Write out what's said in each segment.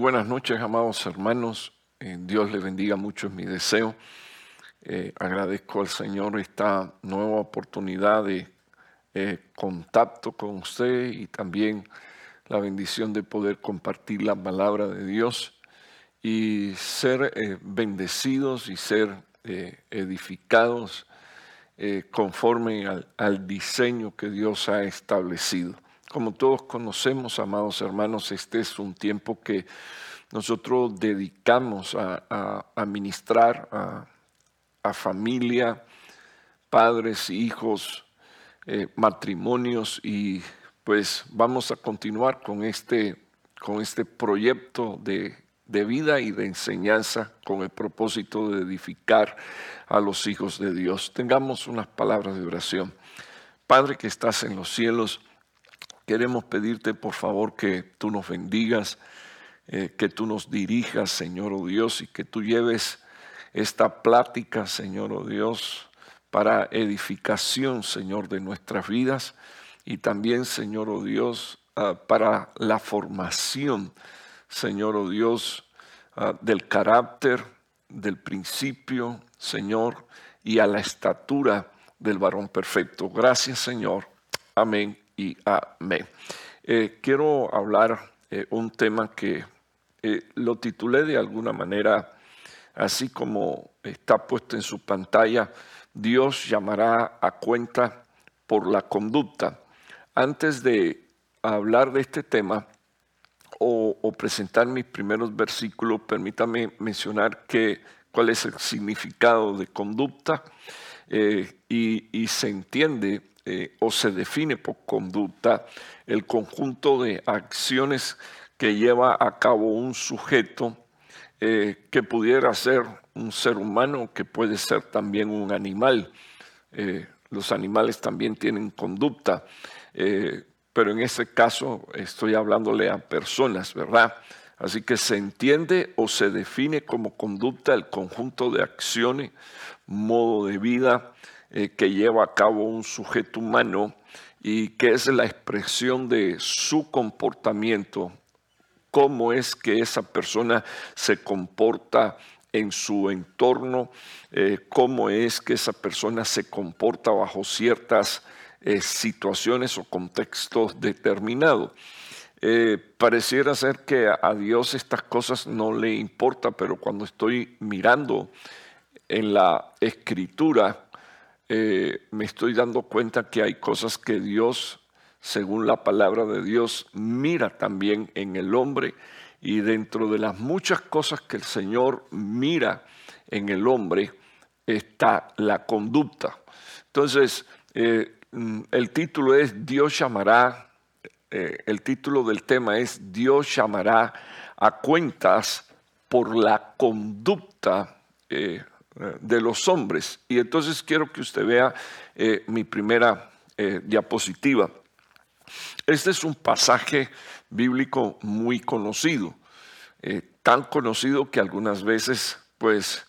buenas noches, amados hermanos. Eh, Dios les bendiga mucho, es mi deseo. Eh, agradezco al Señor esta nueva oportunidad de eh, contacto con usted y también la bendición de poder compartir la palabra de Dios y ser bendecidos y ser edificados conforme al diseño que Dios ha establecido. Como todos conocemos, amados hermanos, este es un tiempo que nosotros dedicamos a, administrar a, familia, padres, hijos, eh, matrimonios y pues vamos a continuar con este, con este proyecto de, de vida y de enseñanza con el propósito de edificar a los hijos de Dios. Tengamos unas palabras de oración. Padre que estás en los cielos, Queremos pedirte, por favor, que tú nos bendigas, eh, que tú nos dirijas, Señor oh Dios, y que tú lleves esta plática, Señor oh Dios, para edificación, Señor, de nuestras vidas y también, Señor oh Dios, ah, para la formación, Señor oh Dios, ah, del carácter, del principio, Señor, y a la estatura del varón perfecto. Gracias, Señor. Amén y amén. Eh, quiero hablar eh, un tema que eh, lo titulé de alguna manera, así como está puesto en su pantalla, Dios llamará a cuenta por la conducta. Antes de hablar de este tema o, presentar mis primeros versículos, permítame mencionar que, cuál es el significado de conducta y se entiende eh, o se define por conducta el conjunto de acciones que lleva a cabo un sujeto eh, que pudiera ser un ser humano, que puede ser también un animal. Eh, los animales también tienen conducta, pero en ese caso estoy hablándole a personas, ¿verdad? Así que se entiende o se define como conducta el conjunto de acciones, modo de vida, eh, que lleva a cabo un sujeto humano y que es la expresión de su comportamiento, cómo es que esa persona se comporta en su entorno, eh, cómo es que esa persona se comporta bajo ciertas eh, situaciones o contextos determinados. pareciera ser que a Dios estas cosas no le importa, pero cuando estoy mirando en la escritura, eh, me estoy dando cuenta que hay cosas que Dios, según la palabra de Dios, mira también en el hombre y dentro de las muchas cosas que el Señor mira en el hombre está la conducta. Entonces, eh, mm, el título es Dios llamará, eh, el título del tema es Dios llamará a cuentas por la conducta de los hombres. Y entonces quiero que usted vea eh, mi primera eh, diapositiva. Este es un pasaje bíblico muy conocido, eh, tan conocido que algunas veces pues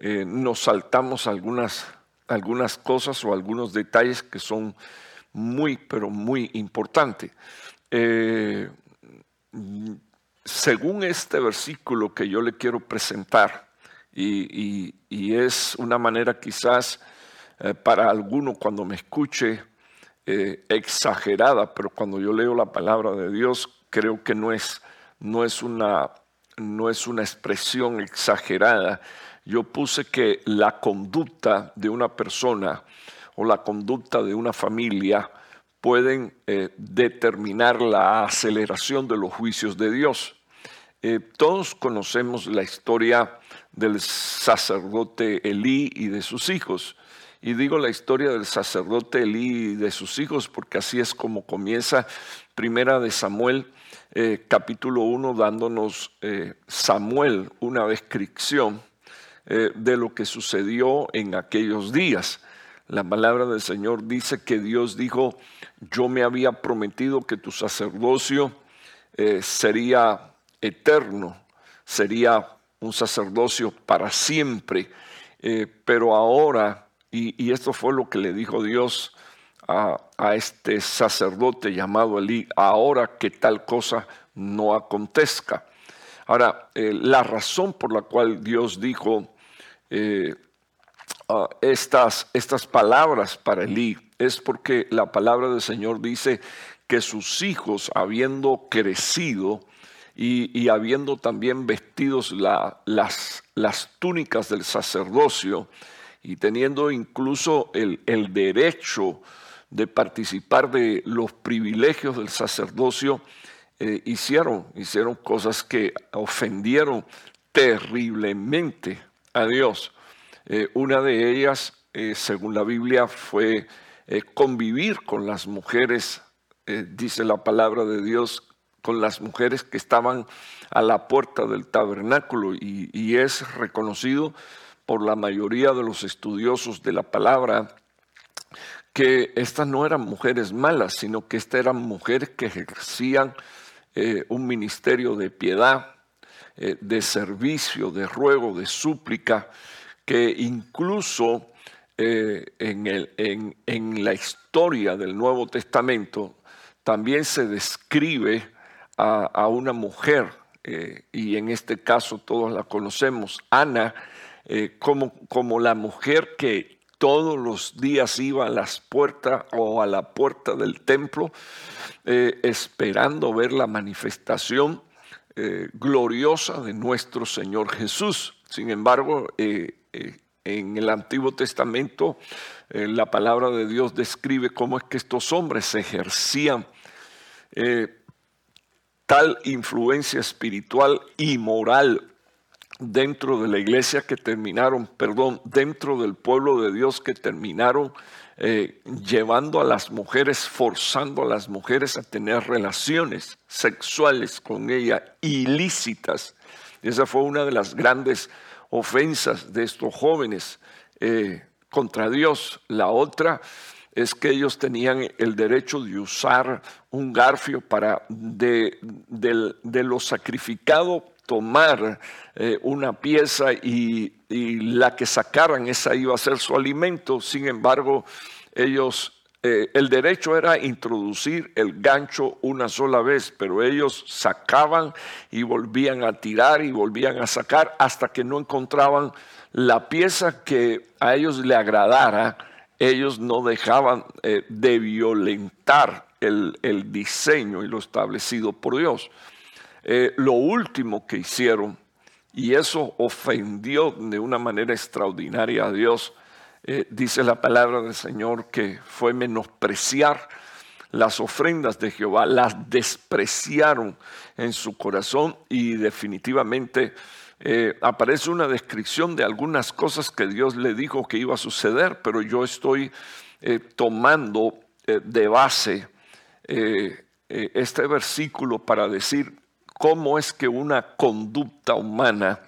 nos saltamos algunas, algunas cosas o algunos detalles que son muy, pero muy importantes. según este versículo que yo le quiero presentar, y, es una manera quizás eh, para alguno cuando me escuche eh, exagerada, pero cuando yo leo la palabra de Dios creo que no es, no es, una, no es una expresión exagerada. Yo puse que la conducta de una persona o la conducta de una familia pueden eh, determinar la aceleración de los juicios de Dios. todos conocemos la historia del sacerdote Elí y de sus hijos. Y digo la historia del sacerdote Elí y de sus hijos porque así es como comienza Primera de Samuel, eh, capítulo 1, dándonos eh, Samuel una descripción eh, de lo que sucedió en aquellos días. La palabra del Señor dice que Dios dijo, yo me había prometido que tu sacerdocio sería eterno, sería un sacerdocio para siempre, eh, pero ahora, y, esto fue lo que le dijo Dios a, este sacerdote llamado Elí, ahora que tal cosa no acontezca. Ahora, eh, la razón por la cual Dios dijo eh, ah, estas, estas palabras para Elí es porque la palabra del Señor dice que sus hijos, habiendo crecido y, habiendo también vestidos las, las túnicas del sacerdocio y teniendo incluso el, el derecho de participar de los privilegios del sacerdocio, eh, hicieron, hicieron cosas que ofendieron terriblemente a Dios. Eh, una de ellas, eh, según la Biblia, fue convivir con las mujeres, dice la palabra de Dios, con las mujeres que estaban a la puerta del tabernáculo y, es reconocido por la mayoría de los estudiosos de la palabra que estas no eran mujeres malas, sino que estas eran mujeres que ejercían eh, un ministerio de piedad, eh, de servicio, de ruego, de súplica, que incluso eh, en, el, en, la historia del Nuevo Testamento también se describe a, una mujer, y en este caso todos la conocemos, Ana, como, como la mujer que todos los días iba a las puertas o a la puerta del templo eh, esperando ver la manifestación eh, gloriosa de nuestro Señor Jesús. Sin embargo, eh, en el Antiguo Testamento la palabra de Dios describe cómo es que estos hombres ejercían tal influencia espiritual y moral dentro de la iglesia que terminaron, perdón, dentro del pueblo de Dios que terminaron eh, llevando a las mujeres, forzando a las mujeres a tener relaciones sexuales con ella ilícitas. esa fue una de las grandes ofensas de estos jóvenes eh, contra Dios. La otra es que ellos tenían el derecho de usar un garfio para de, lo sacrificado tomar eh, una pieza y la que sacaran esa iba a ser su alimento. Sin embargo, ellos, eh, el derecho era introducir el gancho una sola vez, pero ellos sacaban y volvían a tirar y volvían a sacar hasta que no encontraban la pieza que a ellos le agradara. Ellos no dejaban eh, de violentar el, diseño y lo establecido por Dios. Eh, lo último que hicieron y eso ofendió de una manera extraordinaria a Dios. Eh, dice la palabra del Señor que fue menospreciar las ofrendas de Jehová, las despreciaron en su corazón y definitivamente eh, aparece una descripción de algunas cosas que Dios le dijo que iba a suceder, pero yo estoy eh, tomando de base este versículo para decir cómo es que una conducta humana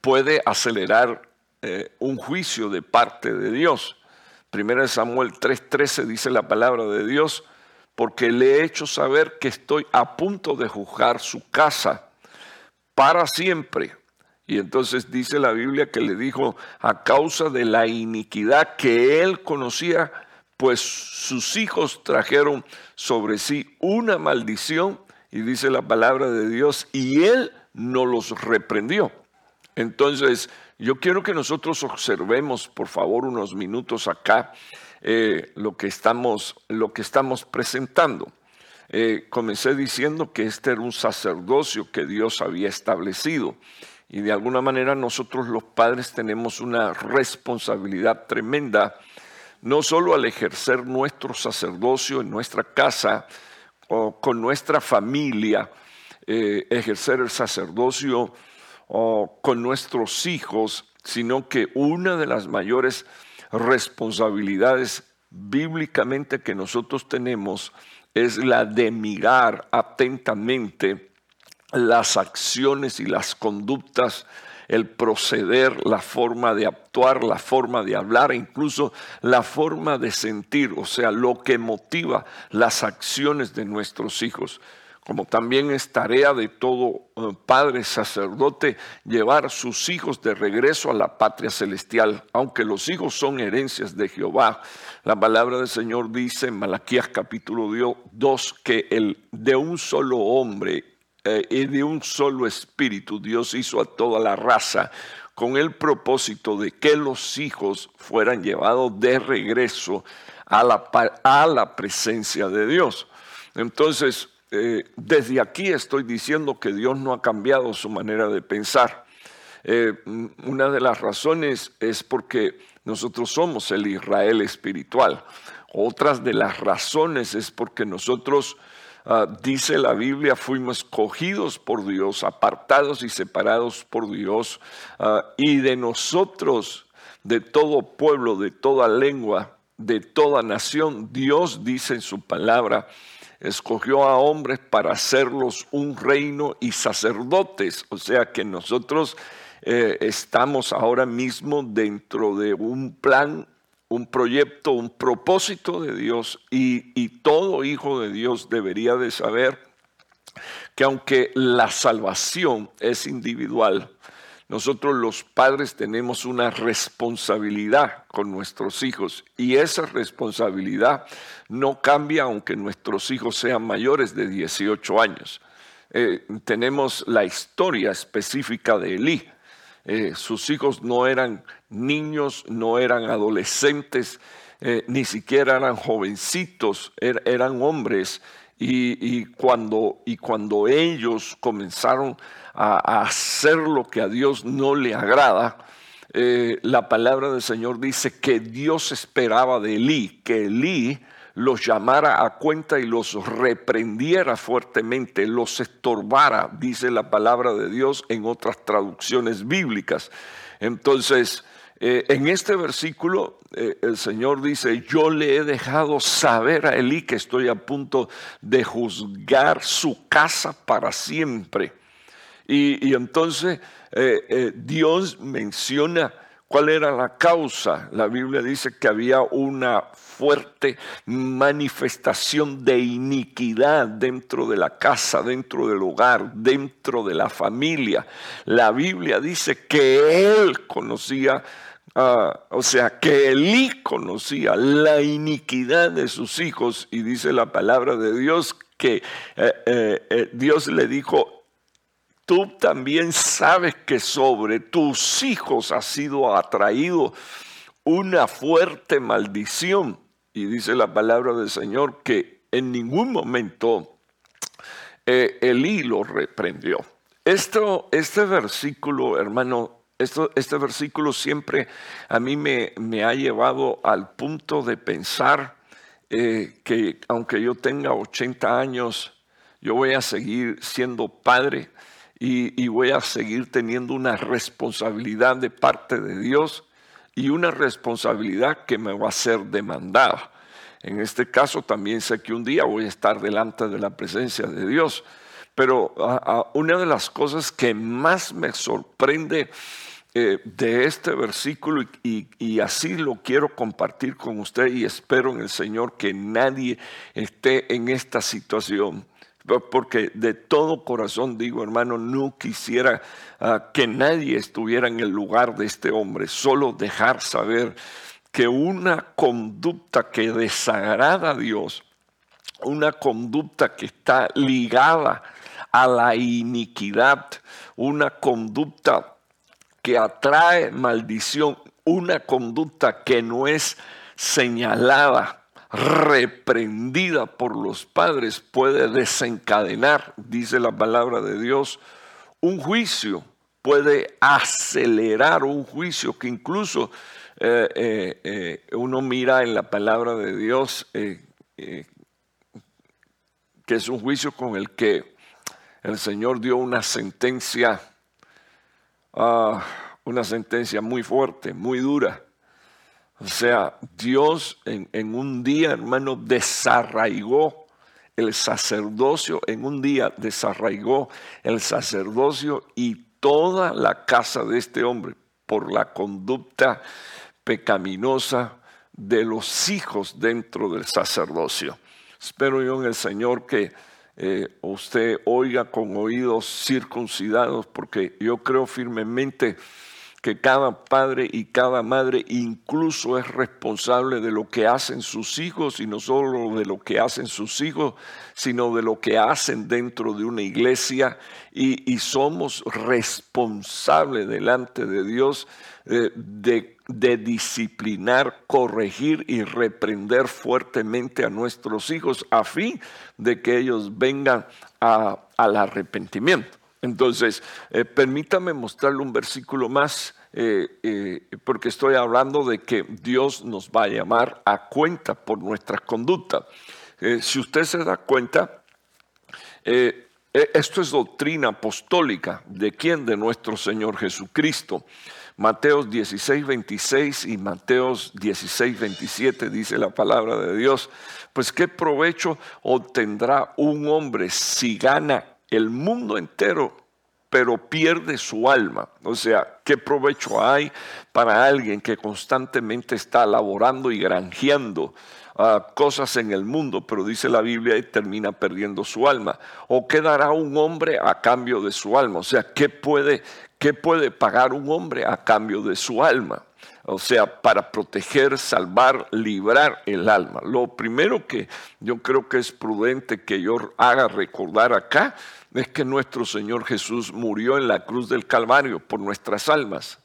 puede acelerar eh, un juicio de parte de Dios. Primera de Samuel 3:13 dice la palabra de Dios, porque le he hecho saber que estoy a punto de juzgar su casa para siempre. Y entonces dice la Biblia que le dijo, a causa de la iniquidad que él conocía, pues sus hijos trajeron sobre sí una maldición y dice la palabra de Dios, y Él no los reprendió. Entonces, yo quiero que nosotros observemos, por favor, unos minutos acá eh, lo, que estamos, lo que estamos presentando. Eh, comencé diciendo que este era un sacerdocio que Dios había establecido. Y de alguna manera nosotros los padres tenemos una responsabilidad tremenda, no solo al ejercer nuestro sacerdocio en nuestra casa, o con nuestra familia, eh, ejercer el sacerdocio o con nuestros hijos, sino que una de las mayores responsabilidades bíblicamente que nosotros tenemos es la de mirar atentamente las acciones y las conductas el proceder, la forma de actuar, la forma de hablar, e incluso la forma de sentir, o sea, lo que motiva las acciones de nuestros hijos como también es tarea de todo eh, padre sacerdote llevar sus hijos de regreso a la patria celestial, aunque los hijos son herencias de Jehová. La palabra del Señor dice en Malaquías capítulo 2 que el de un solo hombre eh, y de un solo espíritu Dios hizo a toda la raza con el propósito de que los hijos fueran llevados de regreso a la, a la presencia de Dios. Entonces, eh, desde aquí estoy diciendo que Dios no ha cambiado su manera de pensar. Eh, una de las razones es porque nosotros somos el Israel espiritual. Otras de las razones es porque nosotros, ah, dice la Biblia, fuimos escogidos por Dios, apartados y separados por Dios, ah, y de nosotros, de todo pueblo, de toda lengua, de toda nación, Dios dice en su palabra, escogió a hombres para hacerlos un reino y sacerdotes. O sea que nosotros eh, estamos ahora mismo dentro de un plan, un proyecto, un propósito de Dios y, y todo hijo de Dios debería de saber que aunque la salvación es individual, nosotros los padres tenemos una responsabilidad con nuestros hijos y esa responsabilidad no cambia aunque nuestros hijos sean mayores de 18 años. Eh, tenemos la historia específica de Elí. Eh, sus hijos no eran niños, no eran adolescentes, eh, ni siquiera eran jovencitos, er, eran hombres. Y, cuando, y cuando ellos comenzaron a, hacer lo que a Dios no le agrada, eh, la palabra del Señor dice que Dios esperaba de Elí, que Elí los llamara a cuenta y los reprendiera fuertemente, los estorbara, dice la palabra de Dios en otras traducciones bíblicas. Entonces, eh, en este versículo eh, el Señor dice, yo le he dejado saber a Elí que estoy a punto de juzgar su casa para siempre. Y, entonces eh, eh, Dios menciona cuál era la causa. La Biblia dice que había una fuerte manifestación de iniquidad dentro de la casa, dentro del hogar, dentro de la familia. La Biblia dice que él conocía ah, o sea, que Elí conocía la iniquidad de sus hijos y dice la palabra de Dios que eh, Dios le dijo, tú también sabes que sobre tus hijos ha sido atraído una fuerte maldición. Y dice la palabra del Señor que en ningún momento eh, Elí lo reprendió. Esto, este versículo, hermano, esto, este versículo siempre a mí me, ha llevado al punto de pensar eh, que aunque yo tenga 80 años, yo voy a seguir siendo padre y, voy a seguir teniendo una responsabilidad de parte de Dios y una responsabilidad que me va a ser demandada. En este caso también sé que un día voy a estar delante de la presencia de Dios, pero una de las cosas que más me sorprende eh, de este versículo y, y, así lo quiero compartir con usted y espero en el Señor que nadie esté en esta situación porque de todo corazón digo, hermano, no quisiera ah, que nadie estuviera en el lugar de este hombre, solo dejar saber que una conducta que desagrada a Dios, una conducta que está ligada a la iniquidad, una conducta que atrae maldición, una conducta que no es señalada reprendida por los padres puede desencadenar, dice la palabra de Dios, un juicio, puede acelerar un juicio que incluso eh, eh, eh, uno mira en la palabra de Dios, que es un juicio con el que el Señor dio una sentencia, ah, una sentencia muy fuerte, muy dura o sea, Dios en, un día, hermano, desarraigó el sacerdocio, en un día desarraigó el sacerdocio y toda la casa de este hombre por la conducta pecaminosa de los hijos dentro del sacerdocio. Espero yo en el Señor que eh, usted oiga con oídos circuncidados, porque yo creo firmemente que cada padre y cada madre incluso es responsable de lo que hacen sus hijos y no solo de lo que hacen sus hijos, sino de lo que hacen dentro de una iglesia y, somos responsables delante de Dios eh, de, disciplinar, corregir y reprender fuertemente a nuestros hijos a fin de que ellos vengan al arrepentimiento. Entonces, eh, permítame mostrarle un versículo más, eh, eh, porque estoy hablando de que Dios nos va a llamar a cuenta por nuestras conductas. si usted se da cuenta, esto es doctrina apostólica. ¿De quién? De nuestro Señor Jesucristo. Mateos 16, 26 y Mateos 16, 27 dice la palabra de Dios. Pues qué provecho obtendrá un hombre si gana el mundo entero, pero pierde su alma. O sea, ¿qué provecho hay para alguien que constantemente está laborando y granjeando ah, cosas en el mundo, pero dice la Biblia y termina perdiendo su alma? ¿O qué dará un hombre a cambio de su alma? O sea, ¿qué puede, qué puede pagar un hombre a cambio de su alma? o sea, para proteger, salvar, librar el alma. Lo primero que yo creo que es prudente que yo haga recordar acá es que nuestro Señor Jesús murió en la cruz del Calvario por nuestras almas.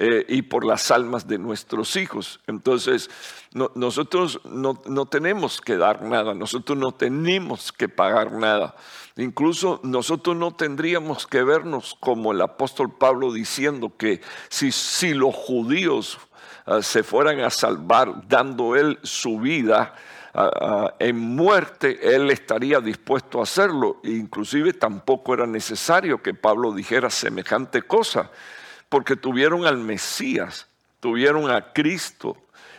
Eh, y por las almas de nuestros hijos. Entonces, nosotros no, tenemos que dar nada, nosotros no tenemos que pagar nada. Incluso nosotros no tendríamos que vernos como el apóstol Pablo diciendo que si, si los judíos ah, se fueran a salvar dando él su vida, en muerte, él estaría dispuesto a hacerlo. Inclusive tampoco era necesario que Pablo dijera semejante cosa, porque tuvieron al Mesías, tuvieron a Cristo,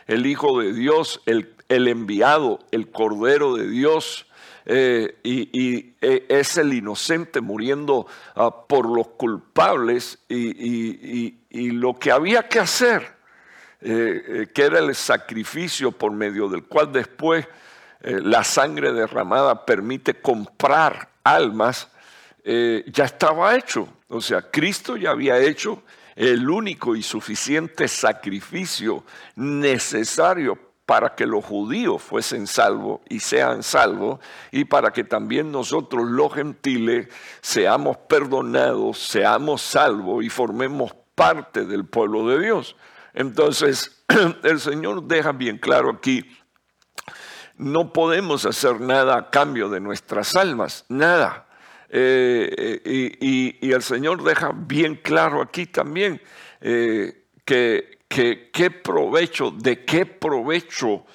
el Hijo de Dios, el, enviado, el Cordero de Dios, eh, y, eh, es el inocente muriendo ah, por los culpables y, lo que había que hacer, eh, que era el sacrificio por medio del cual después la sangre derramada permite comprar almas, ya estaba hecho. O sea, Cristo ya había hecho el único y suficiente sacrificio necesario para que los judíos fuesen salvos y sean salvos, y para que también nosotros los gentiles seamos perdonados, seamos salvos y formemos parte del pueblo de Dios. Entonces, el Señor deja bien claro aquí, no podemos hacer nada a cambio de nuestras almas, nada. Eh, eh, y, el Señor deja bien claro aquí también eh, que qué provecho, de qué provecho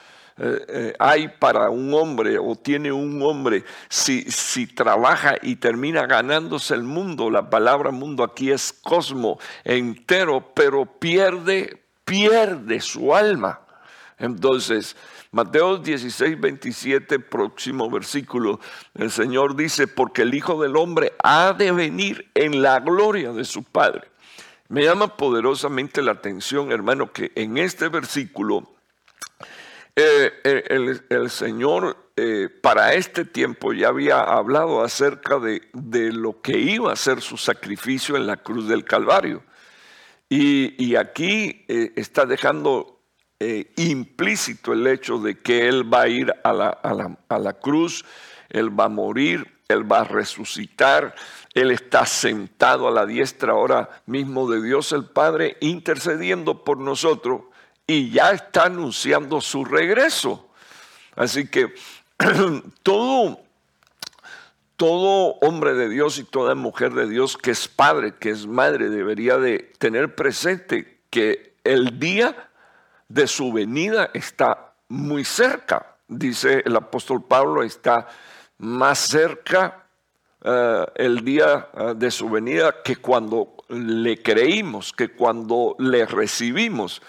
hay para un hombre o tiene un hombre si, si trabaja y termina ganándose el mundo. La palabra mundo aquí es cosmo entero, pero pierde, pierde su alma. Entonces, Mateo 16, 27, próximo versículo, el Señor dice, porque el Hijo del Hombre ha de venir en la gloria de su Padre me llama poderosamente la atención, hermano, que en este versículo eh, eh, el, Señor eh, para este tiempo ya había hablado acerca de, lo que iba a ser su sacrificio en la cruz del Calvario. Y, aquí está dejando implícito el hecho de que Él va a ir a la, a la cruz, Él va a morir, Él va a resucitar, él está sentado a la diestra ahora mismo de Dios el Padre, intercediendo por nosotros y ya está anunciando su regreso. Así que todo, todo hombre de Dios y toda mujer de Dios que es padre, que es madre, debería de tener presente que el día de su venida está muy cerca. Dice el apóstol Pablo, está más cerca eh, el día eh, de su venida que cuando le creímos, que cuando le recibimos.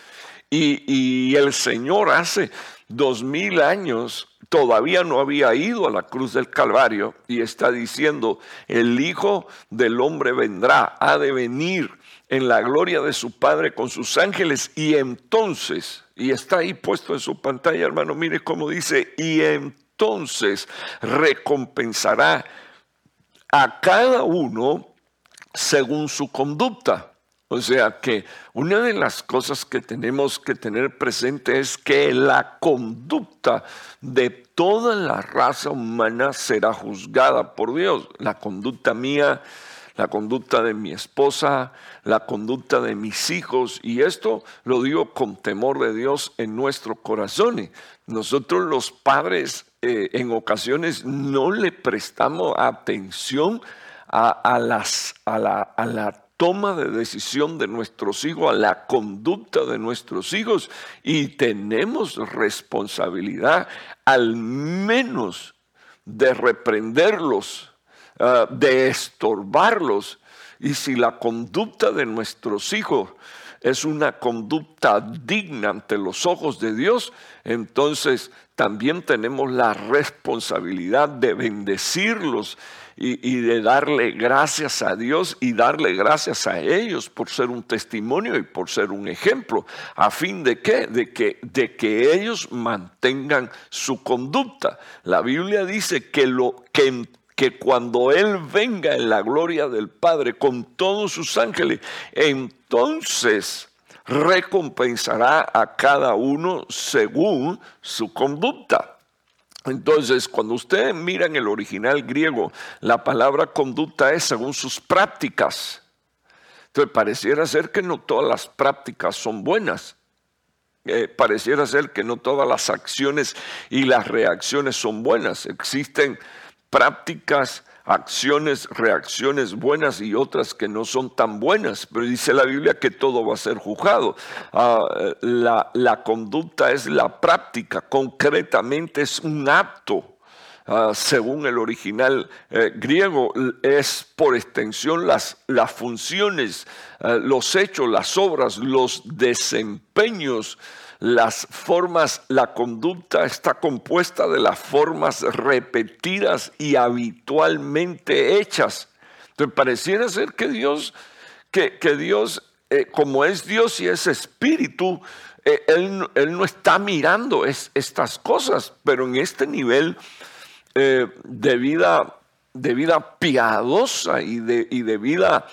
Y, el Señor hace dos mil años todavía no había ido a la cruz del Calvario y está diciendo, el Hijo del Hombre vendrá, ha de venir en la gloria de su Padre con sus ángeles y entonces, y está ahí puesto en su pantalla, hermano, mire cómo dice, y entonces recompensará a cada uno según su conducta. O sea que una de las cosas que tenemos que tener presente es que la conducta de toda la raza humana será juzgada por Dios. La conducta mía, la conducta de mi esposa, la conducta de mis hijos. Y esto lo digo con temor de Dios en nuestro corazón. Nosotros los padres eh, en ocasiones no le prestamos atención a, las, la, a la toma de decisión de nuestros hijos, a la conducta de nuestros hijos y tenemos responsabilidad al menos de reprenderlos, ah, de estorbarlos. Y si la conducta de nuestros hijos es una conducta digna ante los ojos de Dios, entonces también tenemos la responsabilidad de bendecirlos y, de darle gracias a Dios y darle gracias a ellos por ser un testimonio y por ser un ejemplo. ¿A fin de qué? De que, de que ellos mantengan su conducta. La Biblia dice que, lo, que, que cuando Él venga en la gloria del Padre con todos sus ángeles, entonces recompensará a cada uno según su conducta. Entonces, cuando usted mira en el original griego, la palabra conducta es según sus prácticas. Entonces, pareciera ser que no todas las prácticas son buenas. Eh, pareciera ser que no todas las acciones y las reacciones son buenas. Existen prácticas acciones, reacciones buenas y otras que no son tan buenas, pero dice la Biblia que todo va a ser juzgado. Ah, la, conducta es la práctica, concretamente es un acto. Ah, según el original eh, griego, es por extensión las, funciones, ah, los hechos, las obras, los desempeños las formas, la conducta está compuesta de las formas repetidas y habitualmente hechas. Entonces pareciera ser que Dios, que, que Dios, eh, como es Dios y es espíritu, eh, él, no está mirando estas cosas, pero en este nivel eh, de, vida, de vida piadosa y de, y de vida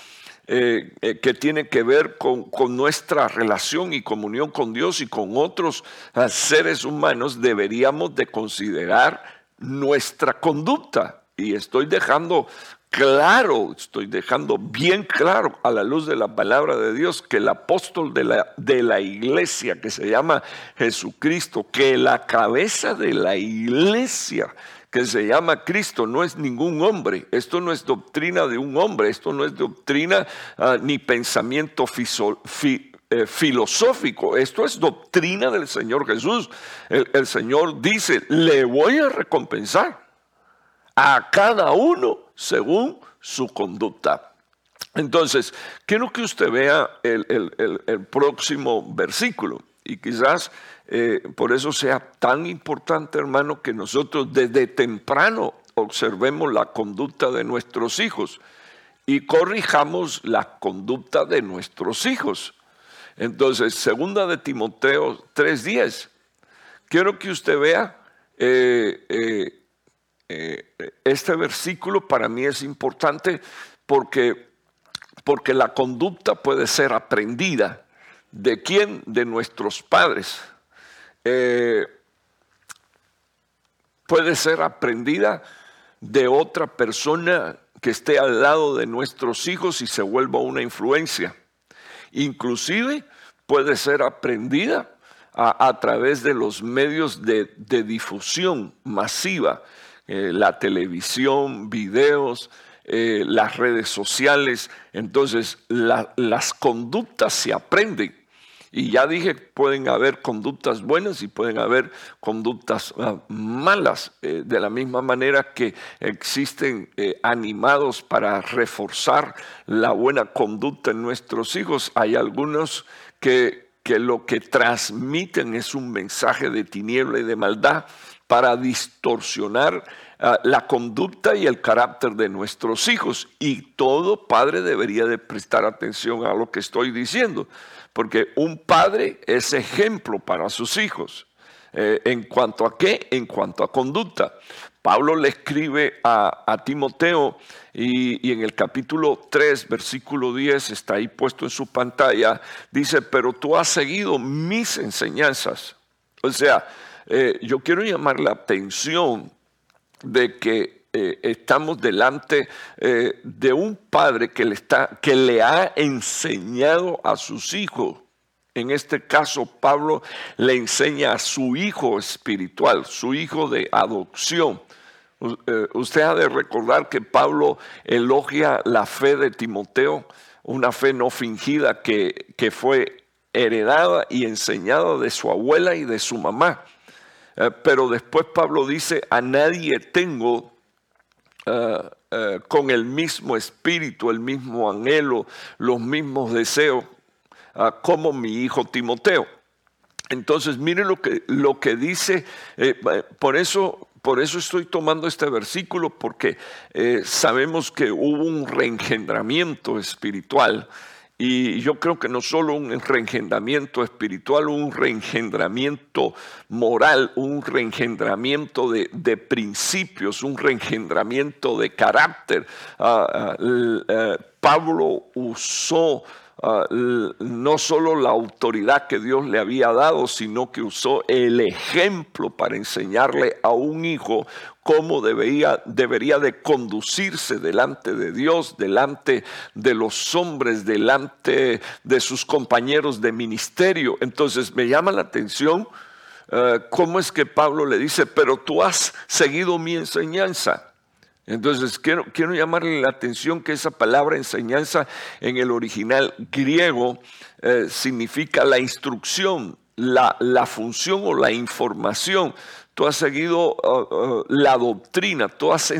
eh, eh, que tiene que ver con, nuestra relación y comunión con Dios y con otros ah, seres humanos, deberíamos de considerar nuestra conducta. Y estoy dejando claro, estoy dejando bien claro a la luz de la palabra de Dios que el apóstol de la, de la iglesia que se llama Jesucristo, que la cabeza de la iglesia que se llama Cristo no es ningún hombre. Esto no es doctrina de un hombre, esto no es doctrina ah, ni pensamiento eh, filosófico, esto es doctrina del Señor Jesús. el Señor dice, le voy a recompensar a cada uno según su conducta. Entonces, quiero que usted vea el, próximo versículo y quizás eh, por eso sea tan importante, hermano, que nosotros desde temprano observemos la conducta de nuestros hijos y corrijamos la conducta de nuestros hijos. Entonces, segunda de Timoteo 3.10, quiero que usted vea eh, eh, este versículo para mí es importante porque, porque la conducta puede ser aprendida. ¿De quién? De nuestros padres. Eh, puede ser aprendida de otra persona que esté al lado de nuestros hijos y se vuelva una influencia. Inclusive puede ser aprendida a, través de los medios de, de difusión masiva eh, la televisión, videos, eh, las redes sociales. Entonces, las conductas se aprenden. Y ya dije, pueden haber conductas buenas y pueden haber conductas ah, malas, eh, de la misma manera que existen animados para reforzar la buena conducta en nuestros hijos. Hay algunos que, que lo que transmiten es un mensaje de tiniebla y de maldad para distorsionar ah, la conducta y el carácter de nuestros hijos. Y todo padre debería de prestar atención a lo que estoy diciendo, porque un padre es ejemplo para sus hijos. Eh, ¿En cuanto a qué? En cuanto a conducta. Pablo le escribe a, Timoteo y, en el capítulo 3, versículo 10, está ahí puesto en su pantalla, dice, pero tú has seguido mis enseñanzas. O sea, eh, yo quiero llamar la atención de que eh, estamos delante eh, de un padre que le, está, que le ha enseñado a sus hijos. En este caso, Pablo le enseña a su hijo espiritual, su hijo de adopción. Usted ha de recordar que Pablo elogia la fe de Timoteo, una fe no fingida que, que fue heredada y enseñada de su abuela y de su mamá. Eh, pero después Pablo dice, a nadie tengo eh, eh, con el mismo espíritu, el mismo anhelo, los mismos deseos, como mi hijo Timoteo. Entonces, mire lo que, lo que dice, por eso por eso estoy tomando este versículo, porque sabemos que hubo un reengendramiento espiritual y yo creo que no solo un reengendramiento espiritual, un reengendramiento moral, un reengendramiento de, principios, un reengendramiento de carácter. Ah, ah, eh, Pablo usó Ah, no solo la autoridad que Dios le había dado, sino que usó el ejemplo para enseñarle a un hijo cómo debería, debería de conducirse delante de Dios, delante de los hombres, delante de sus compañeros de ministerio. Entonces me llama la atención ah, cómo es que Pablo le dice, pero tú has seguido mi enseñanza. Entonces, quiero, llamarle la atención que esa palabra enseñanza en el original griego eh, significa la instrucción, la, la, función o la información. Tú has seguido uh, uh, la doctrina, tú has,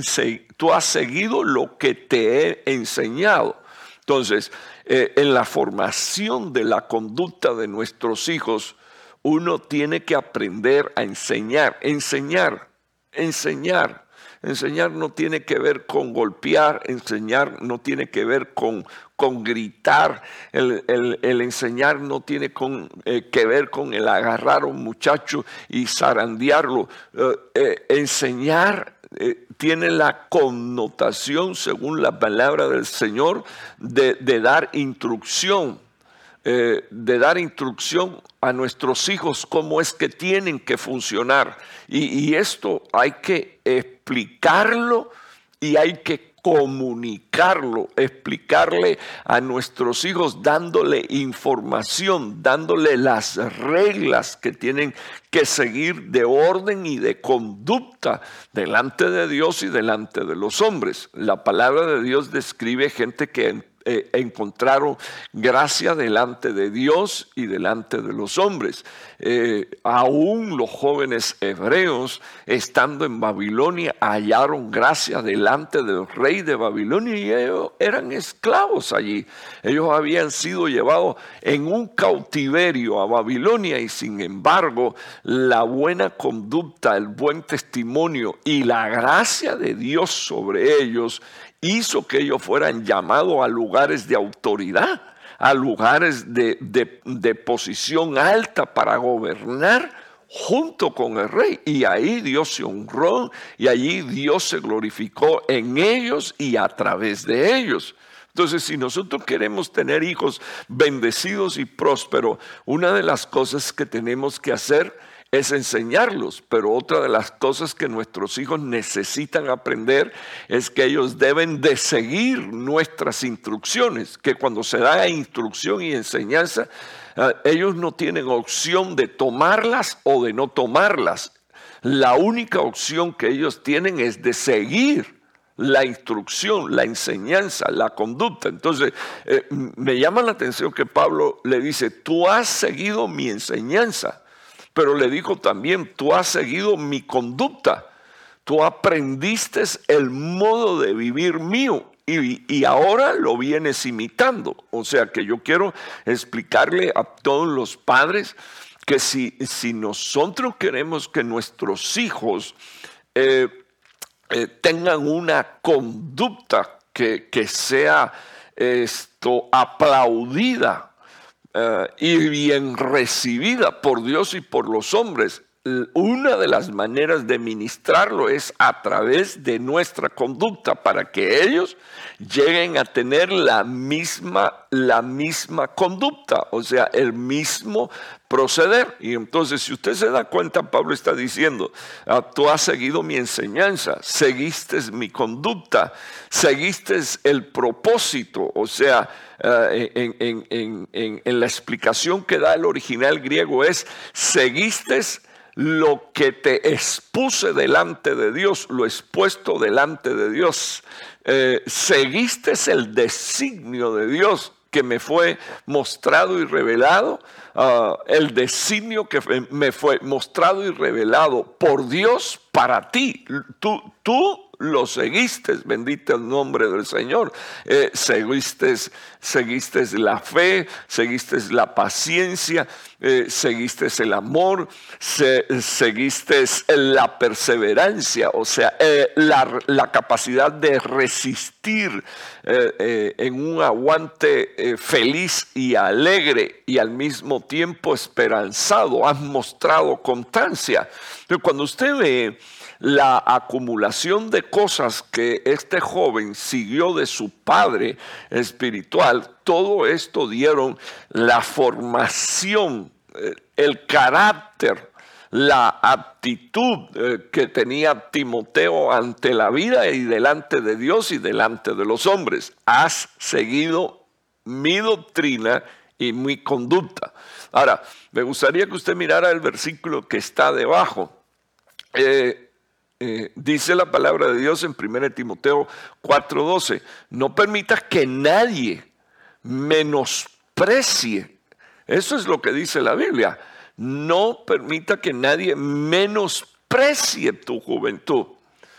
seguido lo que te he enseñado. Entonces, eh, en la formación de la conducta de nuestros hijos, uno tiene que aprender a enseñar, enseñar, enseñar Enseñar no tiene que ver con golpear, enseñar no tiene que ver con, con gritar, el, enseñar no tiene eh, que ver con el agarrar a un muchacho y zarandearlo. Eh, eh, enseñar tiene la connotación, según la palabra del Señor, de, dar instrucción. De dar instrucción a nuestros hijos cómo es que tienen que funcionar. Y, esto hay que explicarlo y hay que comunicarlo, explicarle a nuestros hijos, dándole información, dándole las reglas que tienen que seguir de orden y de conducta delante de Dios y delante de los hombres. La palabra de Dios describe gente que eh, encontraron gracia delante de Dios y delante de los hombres. Eh, aún los jóvenes hebreos, estando en Babilonia, hallaron gracia delante del rey de Babilonia y ellos eran esclavos allí. Ellos habían sido llevados en un cautiverio a Babilonia y sin embargo la buena conducta, el buen testimonio y la gracia de Dios sobre ellos hizo que ellos fueran llamados a lugares de autoridad, a lugares de, posición alta para gobernar junto con el rey. Y ahí Dios se honró y allí Dios se glorificó en ellos y a través de ellos. Entonces, si nosotros queremos tener hijos bendecidos y prósperos, una de las cosas que tenemos que hacer es enseñarlos, pero otra de las cosas que nuestros hijos necesitan aprender es que ellos deben de seguir nuestras instrucciones, que cuando se da instrucción y enseñanza, eh, ellos no tienen opción de tomarlas o de no tomarlas. La única opción que ellos tienen es de seguir la instrucción, la enseñanza, la conducta. Entonces, eh, me llama la atención que Pablo le dice, tú has seguido mi enseñanza pero le dijo también, tú has seguido mi conducta, tú aprendiste el modo de vivir mío y, ahora lo vienes imitando. O sea que yo quiero explicarle a todos los padres que si, si nosotros queremos que nuestros hijos eh, eh, tengan una conducta que, que sea esto aplaudida eh, y bien recibida por Dios y por los hombres, una de las maneras de ministrarlo es a través de nuestra conducta para que ellos lleguen a tener la misma, la misma conducta, o sea, el mismo proceder. Y entonces, si usted se da cuenta, Pablo está diciendo, ah, tú has seguido mi enseñanza, seguiste mi conducta, seguiste el propósito, o sea, en, en la explicación que da el original griego es, seguiste lo que te expuse delante de Dios, lo expuesto delante de Dios. Eh, seguiste el designio de Dios que me fue mostrado y revelado, ah, el designio que me fue mostrado y revelado por Dios para ti. Tú, tú lo seguiste, bendito el nombre del Señor. Eh, seguiste, la fe, seguiste la paciencia, eh, seguiste el amor, seguiste la perseverancia, o sea, eh, la, capacidad de resistir en un aguante feliz y alegre y al mismo tiempo esperanzado. Has mostrado constancia. Pero cuando usted ve la acumulación de cosas que este joven siguió de su padre espiritual, todo esto dieron la formación, eh, el carácter, la actitud eh, que tenía Timoteo ante la vida y delante de Dios y delante de los hombres. Has seguido mi doctrina y mi conducta. Ahora, me gustaría que usted mirara el versículo que está debajo. Eh, eh, dice la palabra de Dios en 1 Timoteo 4:12, no permitas que nadie menosprecie. Eso es lo que dice la Biblia. No permita que nadie menosprecie tu juventud.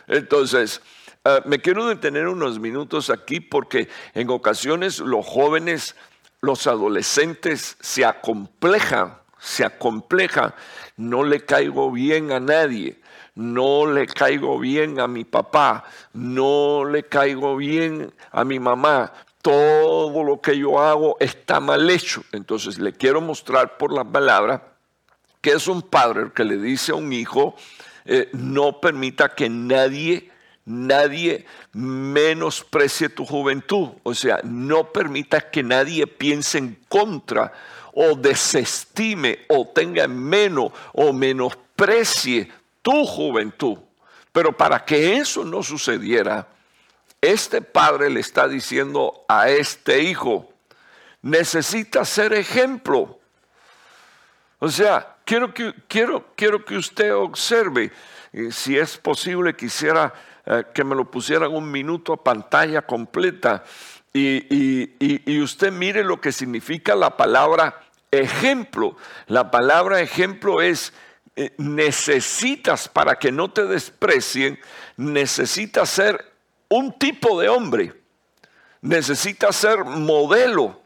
Entonces, eh, me quiero detener unos minutos aquí porque en ocasiones los jóvenes, los adolescentes se acomplejan, se acomplejan, no le caigo bien a nadie no le caigo bien a mi papá, no le caigo bien a mi mamá, todo lo que yo hago está mal hecho. Entonces le quiero mostrar por la palabra que es un padre que le dice a un hijo, eh, no permita que nadie, nadie menosprecie tu juventud. O sea, no permita que nadie piense en contra o desestime o tenga menos o menosprecie tu juventud. Pero para que eso no sucediera, este padre le está diciendo a este hijo, necesita ser ejemplo. O sea, quiero que, quiero, quiero que usted observe, si es posible quisiera eh, que me lo pusieran un minuto a pantalla completa y, y usted mire lo que significa la palabra ejemplo. La palabra ejemplo es eh, necesitas, para que no te desprecien, necesitas ser un tipo de hombre, necesitas ser modelo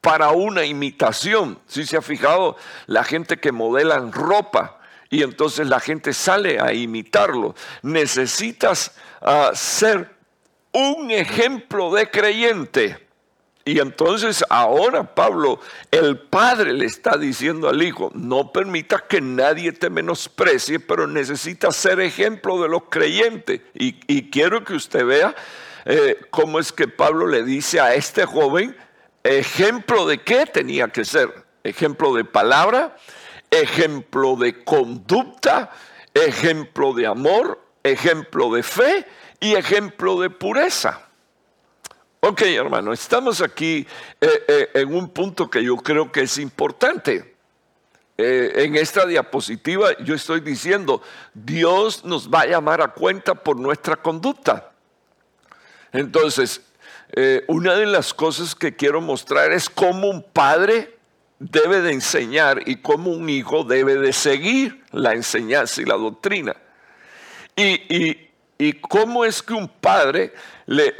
para una imitación. Si se ha fijado, la gente que modelan ropa y entonces la gente sale a imitarlo. Necesitas ah, ser un ejemplo de creyente. Y entonces ahora Pablo, el padre le está diciendo al hijo, no permita que nadie te menosprecie, pero necesitas ser ejemplo de los creyentes. Y, quiero que usted vea eh, cómo es que Pablo le dice a este joven, ejemplo de qué tenía que ser. Ejemplo de palabra, ejemplo de conducta, ejemplo de amor, ejemplo de fe y ejemplo de pureza. Ok, hermano, estamos aquí eh, eh, en un punto que yo creo que es importante. Eh, en esta diapositiva yo estoy diciendo, Dios nos va a llamar a cuenta por nuestra conducta. Entonces, una de las cosas que quiero mostrar es cómo un padre debe de enseñar y cómo un hijo debe de seguir la enseñanza y la doctrina. y, y cómo es que un padre le,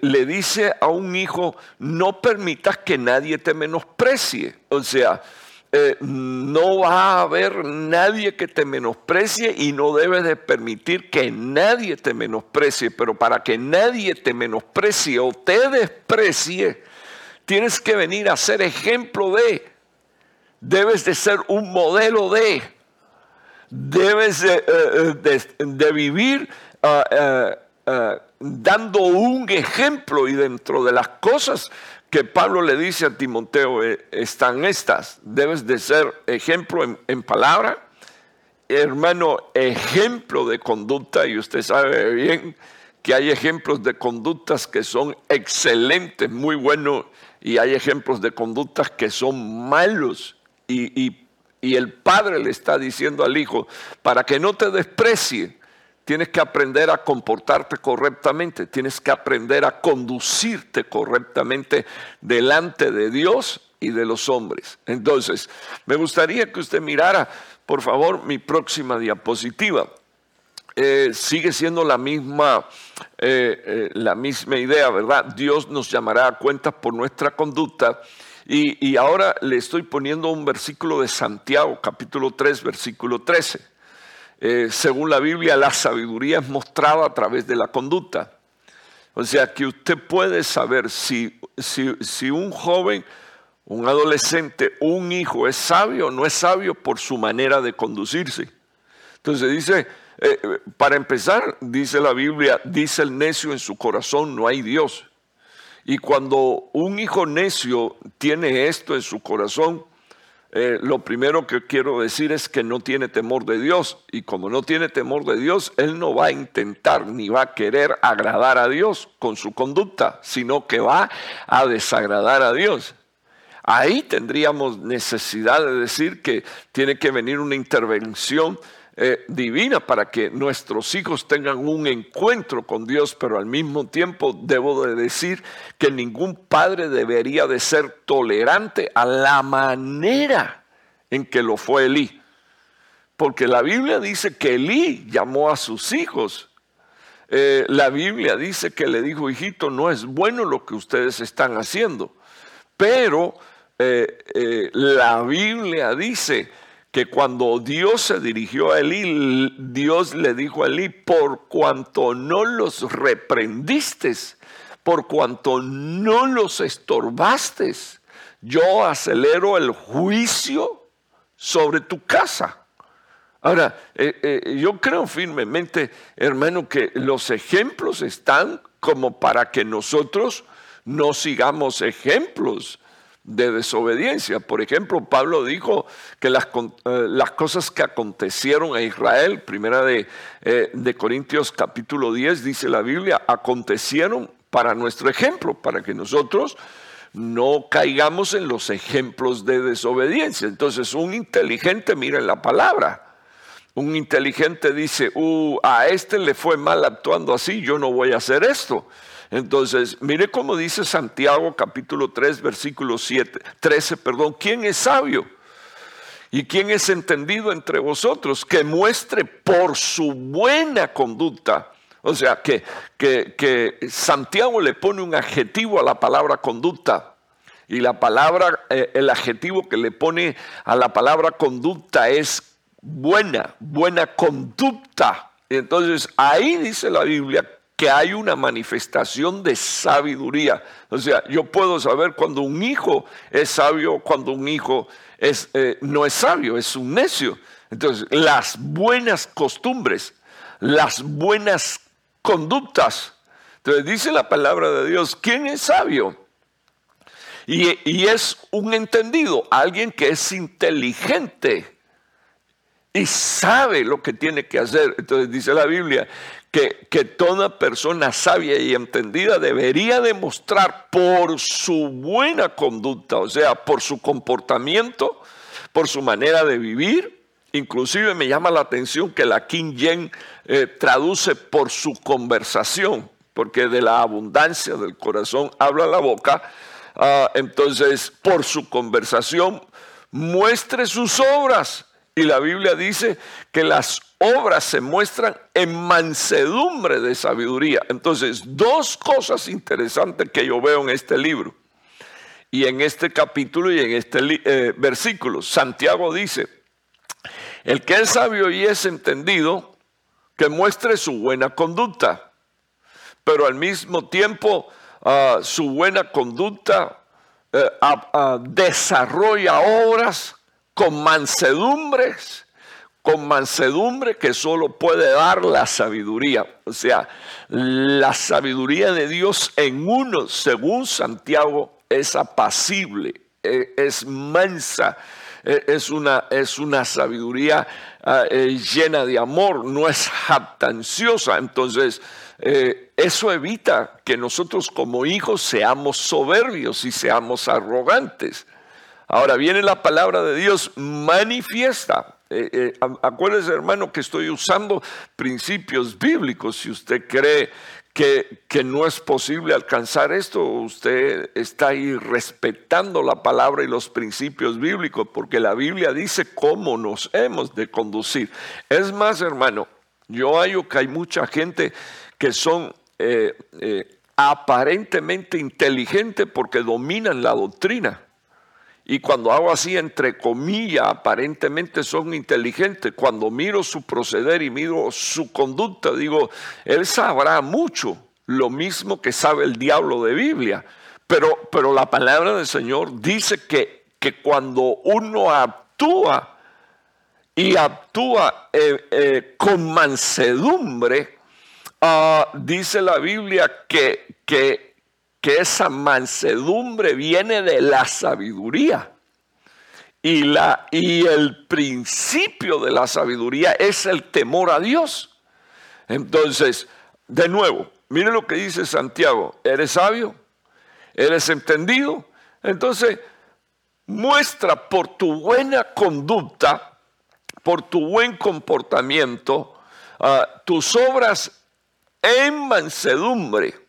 le, dice a un hijo, no permitas que nadie te menosprecie. O sea, eh, no va a haber nadie que te menosprecie y no debes de permitir que nadie te menosprecie. Pero para que nadie te menosprecie o te desprecie, tienes que venir a ser ejemplo de, debes de ser un modelo de. debes de, vivir ah, ah, dando un ejemplo y dentro de las cosas que Pablo le dice a Timoteo eh, están estas. Debes de ser ejemplo en, palabra, hermano, ejemplo de conducta, y usted sabe bien que hay ejemplos de conductas que son excelentes, muy buenos, y hay ejemplos de conductas que son malos. Y el padre le está diciendo al hijo, para que no te desprecie, Tienes que aprender a comportarte correctamente, tienes que aprender a conducirte correctamente delante de Dios y de los hombres. Entonces, me gustaría que usted mirara, por favor, mi próxima diapositiva. Eh, sigue siendo la misma, eh, eh, la misma idea, ¿verdad? Dios nos llamará a cuentas por nuestra conducta. Y, y ahora le estoy poniendo un versículo de Santiago, capítulo 3, versículo 13. Eh, según la Biblia, la sabiduría es mostrada a través de la conducta. O sea, que usted puede saber si, si, un joven, un adolescente, un hijo es sabio o no es sabio por su manera de conducirse. Entonces dice, eh, para empezar, dice la Biblia, dice el necio en su corazón, no hay Dios. Y cuando un hijo necio tiene esto en su corazón, eh, lo primero que quiero decir es que no tiene temor de Dios. Y como no tiene temor de Dios, él no va a intentar ni va a querer agradar a Dios con su conducta, sino que va a desagradar a Dios. Ahí tendríamos necesidad de decir que tiene que venir una intervención eh, divina para que nuestros hijos tengan un encuentro con Dios, pero al mismo tiempo debo de decir que ningún padre debería de ser tolerante a la manera en que lo fue Elí. Porque la Biblia dice que Elí llamó a sus hijos. Eh, la Biblia dice que le dijo, hijito, no es bueno lo que ustedes están haciendo. Pero eh, la Biblia dice que cuando Dios se dirigió a Elí, Dios le dijo a Elí, por cuanto no los reprendiste, por cuanto no los estorbaste, yo acelero el juicio sobre tu casa. Ahora, eh, eh, yo creo firmemente, hermano, que los ejemplos están como para que nosotros no sigamos ejemplos de desobediencia. Por ejemplo, Pablo dijo que las, eh, las cosas que acontecieron a Israel, primera de, eh, de, Corintios capítulo 10, dice la Biblia, acontecieron para nuestro ejemplo, para que nosotros no caigamos en los ejemplos de desobediencia. Entonces, un inteligente mira en la palabra. Un inteligente dice, uh, a este le fue mal actuando así, yo no voy a hacer esto. Entonces, mire cómo dice Santiago capítulo 3, versículo 7, 13, perdón, ¿quién es sabio? ¿Y quién es entendido entre vosotros? Que muestre por su buena conducta. O sea, que, que, Santiago le pone un adjetivo a la palabra conducta. Y la palabra, eh, el adjetivo que le pone a la palabra conducta es buena, buena conducta. Entonces ahí dice la Biblia que hay una manifestación de sabiduría. O sea, yo puedo saber cuando un hijo es sabio, cuando un hijo es, eh, no es sabio, es un necio. Entonces, las buenas costumbres, las buenas conductas. Entonces, dice la palabra de Dios, ¿quién es sabio? Y, y es un entendido, alguien que es inteligente y sabe lo que tiene que hacer. Entonces dice la Biblia que, toda persona sabia y entendida debería demostrar por su buena conducta, o sea, por su comportamiento, por su manera de vivir. Inclusive me llama la atención que la King James eh, traduce por su conversación, porque de la abundancia del corazón habla la boca. Ah, entonces, por su conversación, muestre sus obras. Y la Biblia dice que las obras se muestran en mansedumbre de sabiduría. Entonces, dos cosas interesantes que yo veo en este libro y en este capítulo y en este eh, versículo. Santiago dice, el que es sabio y es entendido, que muestre su buena conducta, pero al mismo tiempo ah, su buena conducta eh, desarrolla obras con mansedumbres con mansedumbre que solo puede dar la sabiduría. O sea, la sabiduría de Dios en uno, según Santiago, es apacible, e, es mansa, e, es una, es una sabiduría ah, eh, llena de amor, no es jactanciosa. Entonces, eh, eso evita que nosotros como hijos seamos soberbios y seamos arrogantes. Ahora viene la palabra de Dios manifiesta eh, eh, acuérdese, hermano, que estoy usando principios bíblicos. Si usted cree que, que, no es posible alcanzar esto, usted está ahí respetando la palabra y los principios bíblicos, porque la Biblia dice cómo nos hemos de conducir. Es más, hermano, yo hallo que hay mucha gente que son eh, aparentemente inteligentes porque dominan la doctrina y cuando hago así, entre comillas, aparentemente son inteligentes. Cuando miro su proceder y miro su conducta, digo, él sabrá mucho, lo mismo que sabe el diablo de Biblia. Pero, pero la palabra del Señor dice que, que cuando uno actúa y actúa eh, eh, con mansedumbre, ah, dice la Biblia que, que que esa mansedumbre viene de la sabiduría. Y, la, y el principio de la sabiduría es el temor a Dios. Entonces, de nuevo, mire lo que dice Santiago, ¿eres sabio? ¿Eres entendido? Entonces, muestra por tu buena conducta, por tu buen comportamiento, ah, tus obras en mansedumbre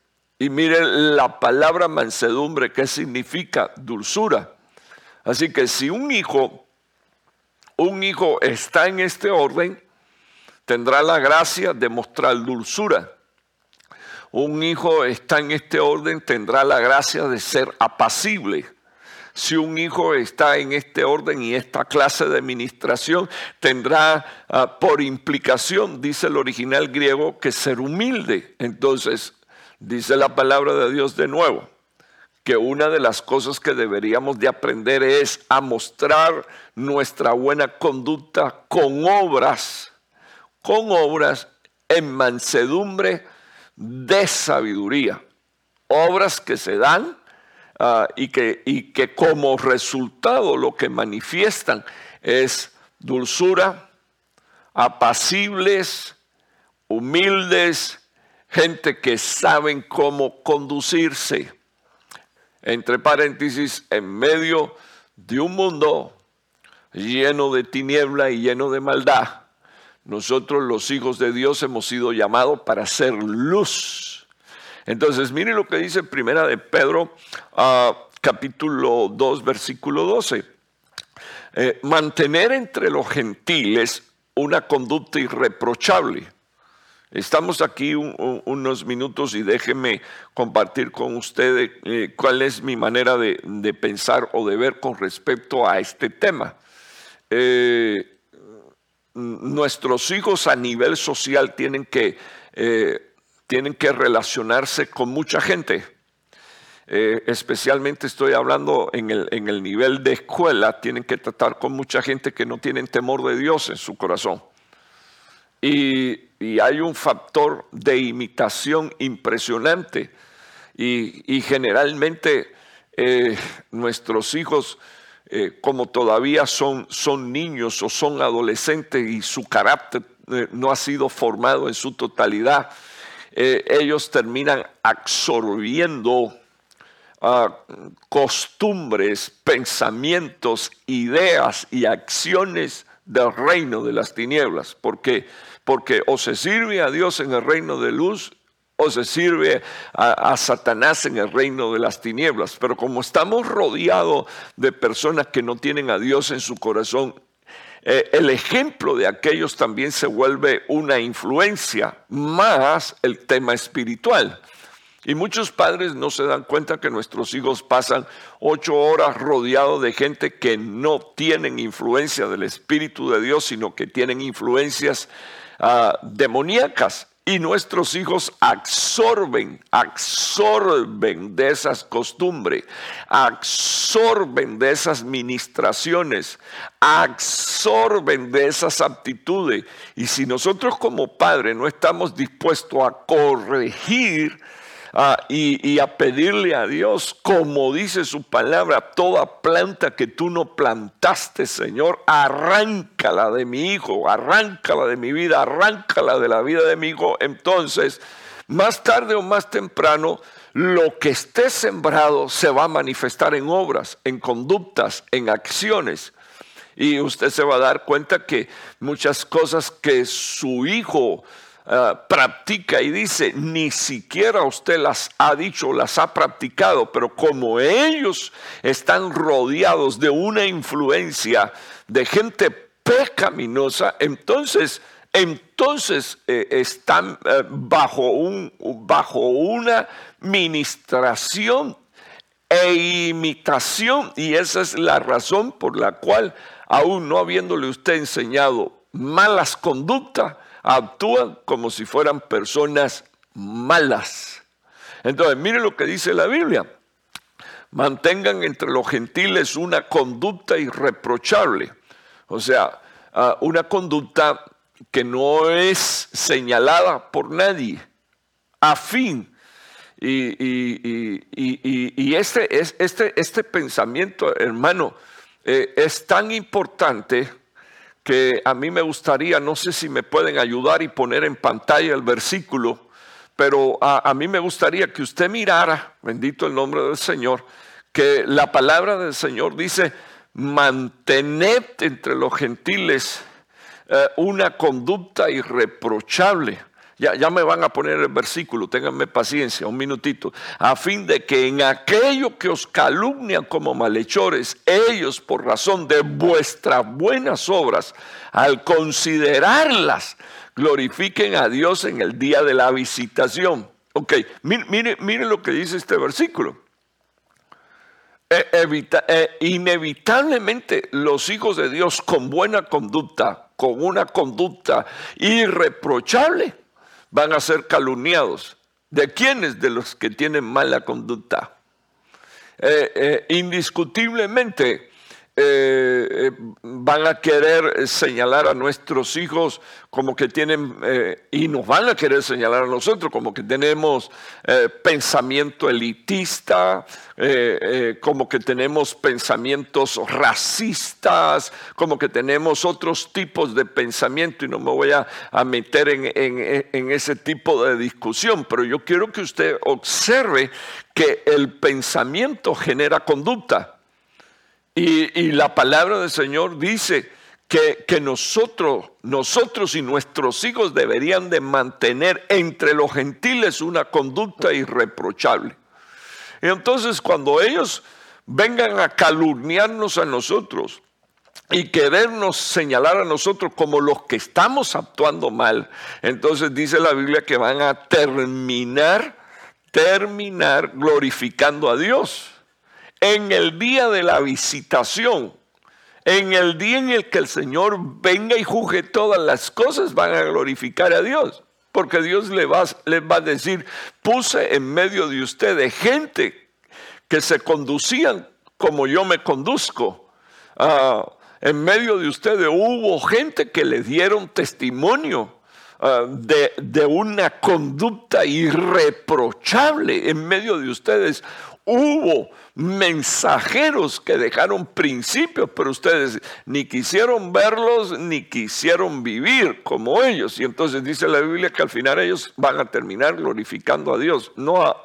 y miren la palabra mansedumbre, ¿qué significa? Dulzura. Así que si un hijo, un hijo está en este orden, tendrá la gracia de mostrar dulzura. Un hijo está en este orden, tendrá la gracia de ser apacible. Si un hijo está en este orden y esta clase de administración, tendrá ah, por implicación, dice el original griego, que ser humilde. Entonces, Dice la palabra de Dios de nuevo que una de las cosas que deberíamos de aprender es a mostrar nuestra buena conducta con obras, con obras en mansedumbre de sabiduría. Obras que se dan ah, y, que, y que como resultado lo que manifiestan es dulzura, apacibles, humildes, gente que saben cómo conducirse. Entre paréntesis, en medio de un mundo lleno de tiniebla y lleno de maldad, nosotros los hijos de Dios hemos sido llamados para ser luz. Entonces, mire lo que dice Primera de Pedro, ah, capítulo 2, versículo 12. Eh, mantener entre los gentiles una conducta irreprochable Estamos aquí unos minutos y déjenme compartir con ustedes eh, cuál es mi manera de, pensar o de ver con respecto a este tema. Eh, nuestros hijos a nivel social tienen que, eh, tienen que relacionarse con mucha gente. especialmente estoy hablando en el, en el nivel de escuela, tienen que tratar con mucha gente que no tienen temor de Dios en su corazón. Y hay un factor de imitación impresionante. Y, generalmente eh, nuestros hijos, eh, como todavía son, son niños o son adolescentes y su carácter eh, no ha sido formado en su totalidad, ellos terminan absorbiendo ah, costumbres, pensamientos, ideas y acciones del reino de las tinieblas, porque porque o se sirve a Dios en el reino de luz o se sirve a, Satanás en el reino de las tinieblas. Pero como estamos rodeados de personas que no tienen a Dios en su corazón, eh, el ejemplo de aquellos también se vuelve una influencia más el tema espiritual. Y muchos padres no se dan cuenta que nuestros hijos pasan ocho horas rodeados de gente que no tienen influencia del Espíritu de Dios, sino que tienen influencias Ah, demoníacas y nuestros hijos absorben, absorben de esas costumbres, absorben de esas ministraciones, absorben de esas aptitudes. Y si nosotros como padres no estamos dispuestos a corregir, Ah, y, a pedirle a Dios, como dice su palabra, toda planta que tú no plantaste, Señor, arráncala de mi hijo, arráncala de mi vida, arráncala de la vida de mi hijo. Entonces, más tarde o más temprano, lo que esté sembrado se va a manifestar en obras, en conductas, en acciones. Y usted se va a dar cuenta que muchas cosas que su hijo eh, practica y dice, ni siquiera usted las ha dicho, las ha practicado, pero como ellos están rodeados de una influencia de gente pecaminosa, entonces, entonces eh, están eh, bajo, un, bajo una ministración e imitación y esa es la razón por la cual aún no habiéndole usted enseñado malas conductas, actúan como si fueran personas malas. Entonces, mire lo que dice la Biblia. Mantengan entre los gentiles una conducta irreprochable. O sea, ah, una conducta que no es señalada por nadie, afín. Y, y, este, este, este, pensamiento, hermano, eh, es tan importante que a mí me gustaría, no sé si me pueden ayudar y poner en pantalla el versículo, pero a, mí me gustaría que usted mirara, bendito el nombre del Señor, que la palabra del Señor dice, mantened entre los gentiles eh, una conducta irreprochable ya, me van a poner el versículo, ténganme paciencia, un minutito. A fin de que en aquello que os calumnian como malhechores, ellos por razón de vuestras buenas obras, al considerarlas, glorifiquen a Dios en el día de la visitación. Ok, mire, mire, lo que dice este versículo. E, e, inevitablemente los hijos de Dios con buena conducta, con una conducta irreprochable, van a ser calumniados. ¿De quiénes? De los que tienen mala conducta. Eh, eh, indiscutiblemente, eh, eh, van a querer señalar a nuestros hijos como que tienen, eh, y nos van a querer señalar a nosotros como que tenemos pensamiento elitista, como que tenemos pensamientos racistas, como que tenemos otros tipos de pensamiento, y no me voy a, meter en ese tipo de discusión, pero yo quiero que usted observe que el pensamiento genera conducta. Y, la palabra del Señor dice que, nosotros, nosotros y nuestros hijos deberían de mantener entre los gentiles una conducta irreprochable. Y entonces cuando ellos vengan a calumniarnos a nosotros y querernos señalar a nosotros como los que estamos actuando mal, entonces dice la Biblia que van a terminar, terminar glorificando a Dios en el día de la visitación, en el día en el que el Señor venga y juzgue todas las cosas, van a glorificar a Dios. Porque Dios les va, a decir, puse en medio de ustedes gente que se conducían como yo me conduzco. Ah, en medio de ustedes hubo gente que le dieron testimonio ah, de, una conducta irreprochable. En medio de ustedes hubo mensajeros que dejaron principios, pero ustedes ni quisieron verlos ni quisieron vivir como ellos. Y entonces dice la Biblia que al final ellos van a terminar glorificando a Dios, no,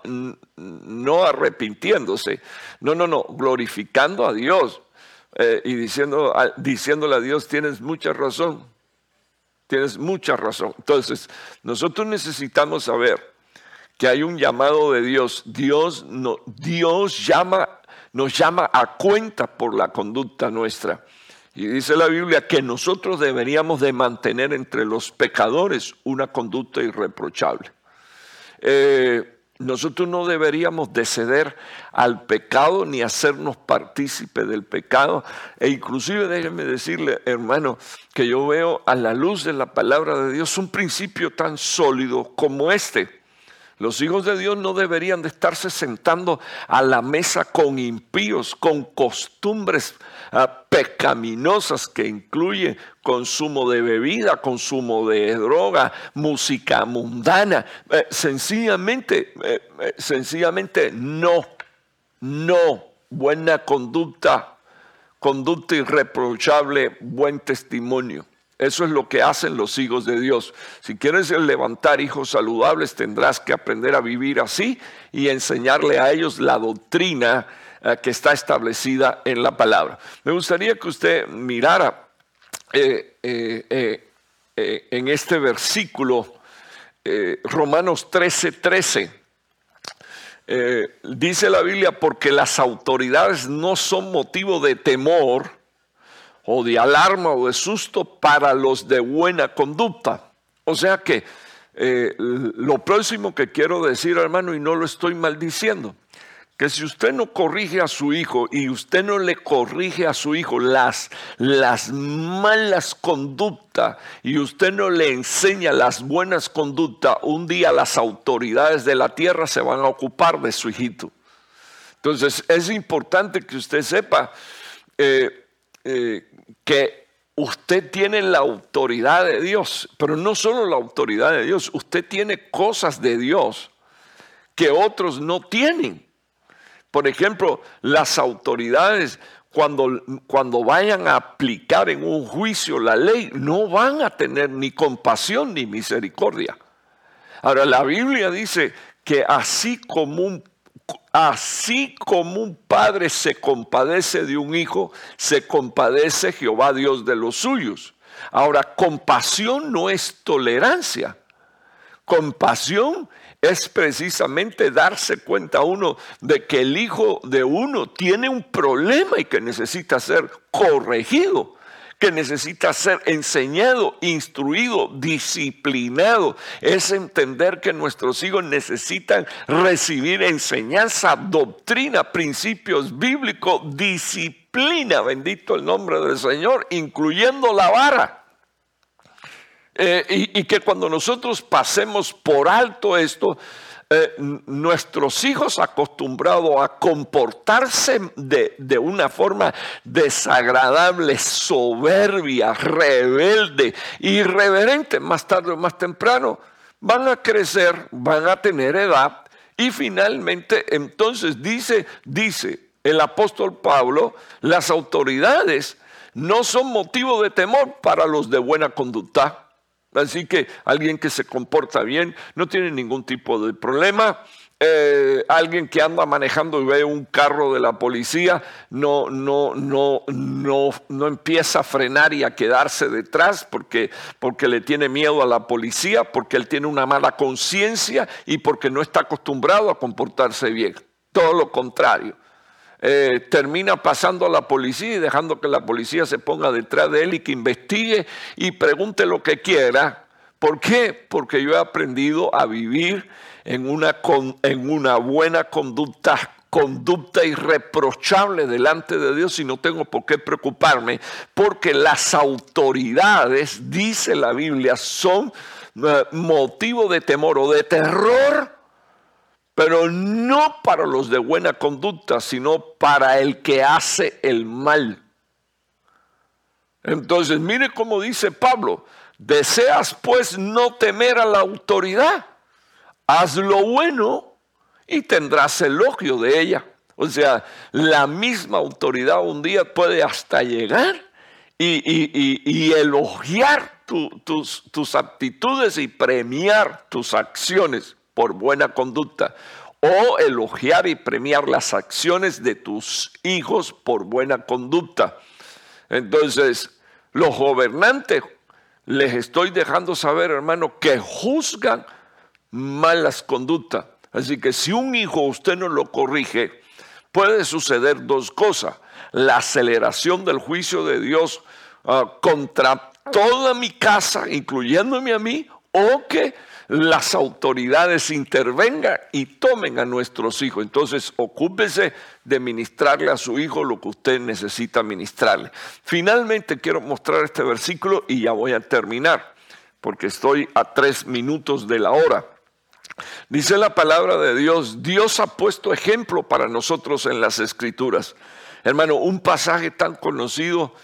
no arrepintiéndose, no, no, no, glorificando a Dios eh, y diciendo, diciéndole a Dios, tienes mucha razón, tienes mucha razón. Entonces, nosotros necesitamos saber que hay un llamado de Dios. Dios, llama, nos llama a cuenta por la conducta nuestra. Y dice la Biblia que nosotros deberíamos de mantener entre los pecadores una conducta irreprochable. Eh, nosotros no deberíamos de ceder al pecado ni hacernos partícipe del pecado. E inclusive déjenme decirle, hermano, que yo veo a la luz de la palabra de Dios un principio tan sólido como este. Los hijos de Dios no deberían de estarse sentando a la mesa con impíos, con costumbres ah, pecaminosas que incluye consumo de bebida, consumo de droga, música mundana. Eh, sencillamente, eh, eh, sencillamente no, no, buena conducta, conducta irreprochable, buen testimonio. Eso es lo que hacen los hijos de Dios. Si quieres levantar hijos saludables, tendrás que aprender a vivir así y enseñarle a ellos la doctrina eh, que está establecida en la palabra. Me gustaría que usted mirara eh, eh, en este versículo, Romanos 13, 13. dice la Biblia, porque las autoridades no son motivo de temor, o de alarma o de susto para los de buena conducta. O sea que eh, lo próximo que quiero decir, hermano, y no lo estoy maldiciendo, que si usted no corrige a su hijo y usted no le corrige a su hijo las, las malas conductas y usted no le enseña las buenas conductas, un día las autoridades de la tierra se van a ocupar de su hijito. Entonces es importante que usted sepa eh, eh, que usted tiene la autoridad de Dios, pero no solo la autoridad de Dios, usted tiene cosas de Dios que otros no tienen. Por ejemplo, las autoridades cuando, cuando vayan a aplicar en un juicio la ley, no van a tener ni compasión ni misericordia. Ahora, la Biblia dice que así como un Así como un padre se compadece de un hijo, se compadece Jehová Dios de los suyos. Ahora, compasión no es tolerancia. Compasión es precisamente darse cuenta uno de que el hijo de uno tiene un problema y que necesita ser corregido que necesita ser enseñado, instruido, disciplinado. Es entender que nuestros hijos necesitan recibir enseñanza, doctrina, principios bíblicos, disciplina, bendito el nombre del Señor, incluyendo la vara. Eh, y, y que cuando nosotros pasemos por alto esto, eh, nuestros hijos acostumbrados a comportarse de, una forma desagradable, soberbia, rebelde, irreverente, más tarde o más temprano, van a crecer, van a tener edad y finalmente entonces dice, dice el apóstol Pablo, las autoridades no son motivo de temor para los de buena conducta Así que alguien que se comporta bien no tiene ningún tipo de problema. Eh, alguien que anda manejando y ve un carro de la policía no, no, no, no, no empieza a frenar y a quedarse detrás porque, porque le tiene miedo a la policía, porque él tiene una mala conciencia y porque no está acostumbrado a comportarse bien. Todo lo contrario. Eh, termina pasando a la policía y dejando que la policía se ponga detrás de él y que investigue y pregunte lo que quiera. ¿Por qué? Porque yo he aprendido a vivir en una, en una buena conducta conducta irreprochable delante de Dios y no tengo por qué preocuparme porque las autoridades, dice la Biblia, son eh, motivo de temor o de terror pero no para los de buena conducta, sino para el que hace el mal. Entonces, mire cómo dice Pablo, deseas pues no temer a la autoridad, haz lo bueno y tendrás elogio de ella. O sea, la misma autoridad un día puede hasta llegar y, elogiar tus, tus aptitudes y premiar tus acciones por buena conducta o elogiar y premiar las acciones de tus hijos por buena conducta. Entonces, los gobernantes les estoy dejando saber, hermano, que juzgan malas conductas. Así que si un hijo usted no lo corrige, puede suceder dos cosas. La aceleración del juicio de Dios ah, contra toda mi casa, incluyéndome a mí, o que las autoridades intervengan y tomen a nuestros hijos. Entonces, ocúpese de ministrarle a su hijo lo que usted necesita ministrarle. Finalmente, quiero mostrar este versículo y ya voy a terminar, porque estoy a tres minutos de la hora. Dice la palabra de Dios, Dios ha puesto ejemplo para nosotros en las escrituras. Hermano, un pasaje tan conocido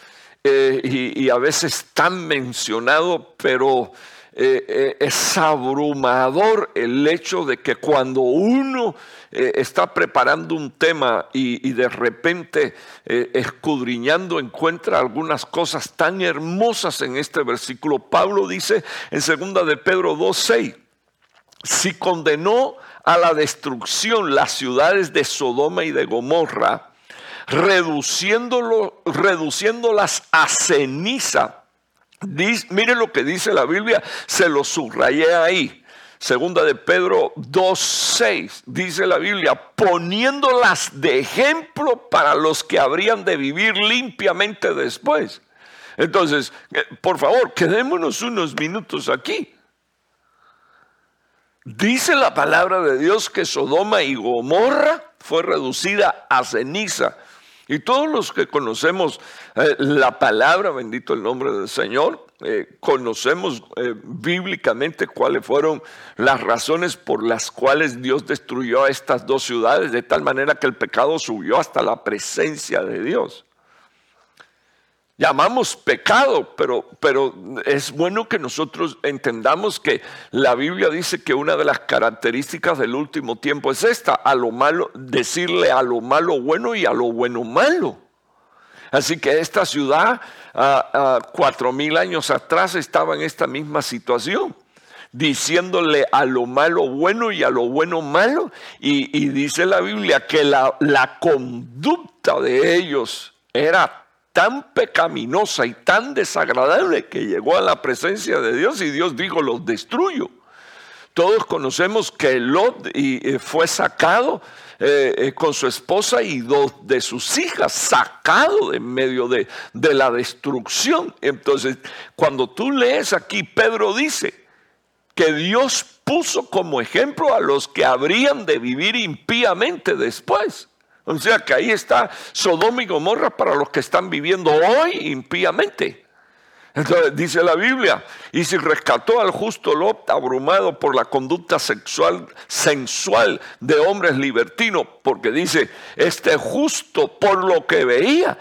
eh, y, a veces tan mencionado, pero eh, eh, es abrumador el hecho de que cuando uno está preparando un tema y, de repente escudriñando encuentra algunas cosas tan hermosas en este versículo, Pablo dice en segunda de Pedro 2.6, si condenó a la destrucción las ciudades de Sodoma y de Gomorra, reduciéndolas a ceniza. Mire lo que dice la Biblia, se lo subrayé ahí. Segunda de Pedro 2.6, dice la Biblia, poniéndolas de ejemplo para los que habrían de vivir limpiamente después. Entonces, eh, por favor, quedémonos unos minutos aquí. Dice la palabra de Dios que Sodoma y Gomorra fue reducida a ceniza. Y todos los que conocemos eh, la palabra, bendito el nombre del Señor, eh, conocemos eh, bíblicamente cuáles fueron las razones por las cuales Dios destruyó a estas dos ciudades, de tal manera que el pecado subió hasta la presencia de Dios llamamos pecado, pero, pero es bueno que nosotros entendamos que la Biblia dice que una de las características del último tiempo es esta, a lo malo, decirle a lo malo bueno y a lo bueno malo. Así que esta ciudad, cuatro mil años atrás, estaba en esta misma situación diciéndole a lo malo bueno y a lo bueno malo. Y, dice la Biblia que la, la conducta de ellos era tan pecaminosa y tan desagradable que llegó a la presencia de Dios y Dios dijo, los destruyo. Todos conocemos que Lot eh, fue sacado eh, eh, con su esposa y dos de sus hijas, sacado de medio de, de la destrucción. Entonces, cuando tú lees aquí, Pedro dice que Dios puso como ejemplo a los que habrían de vivir impíamente después. O sea que ahí está Sodoma y Gomorra para los que están viviendo hoy impíamente. Entonces dice la Biblia, y si rescató al justo Lot abrumado por la conducta sexual sensual de hombres libertinos, porque dice, este justo por lo que veía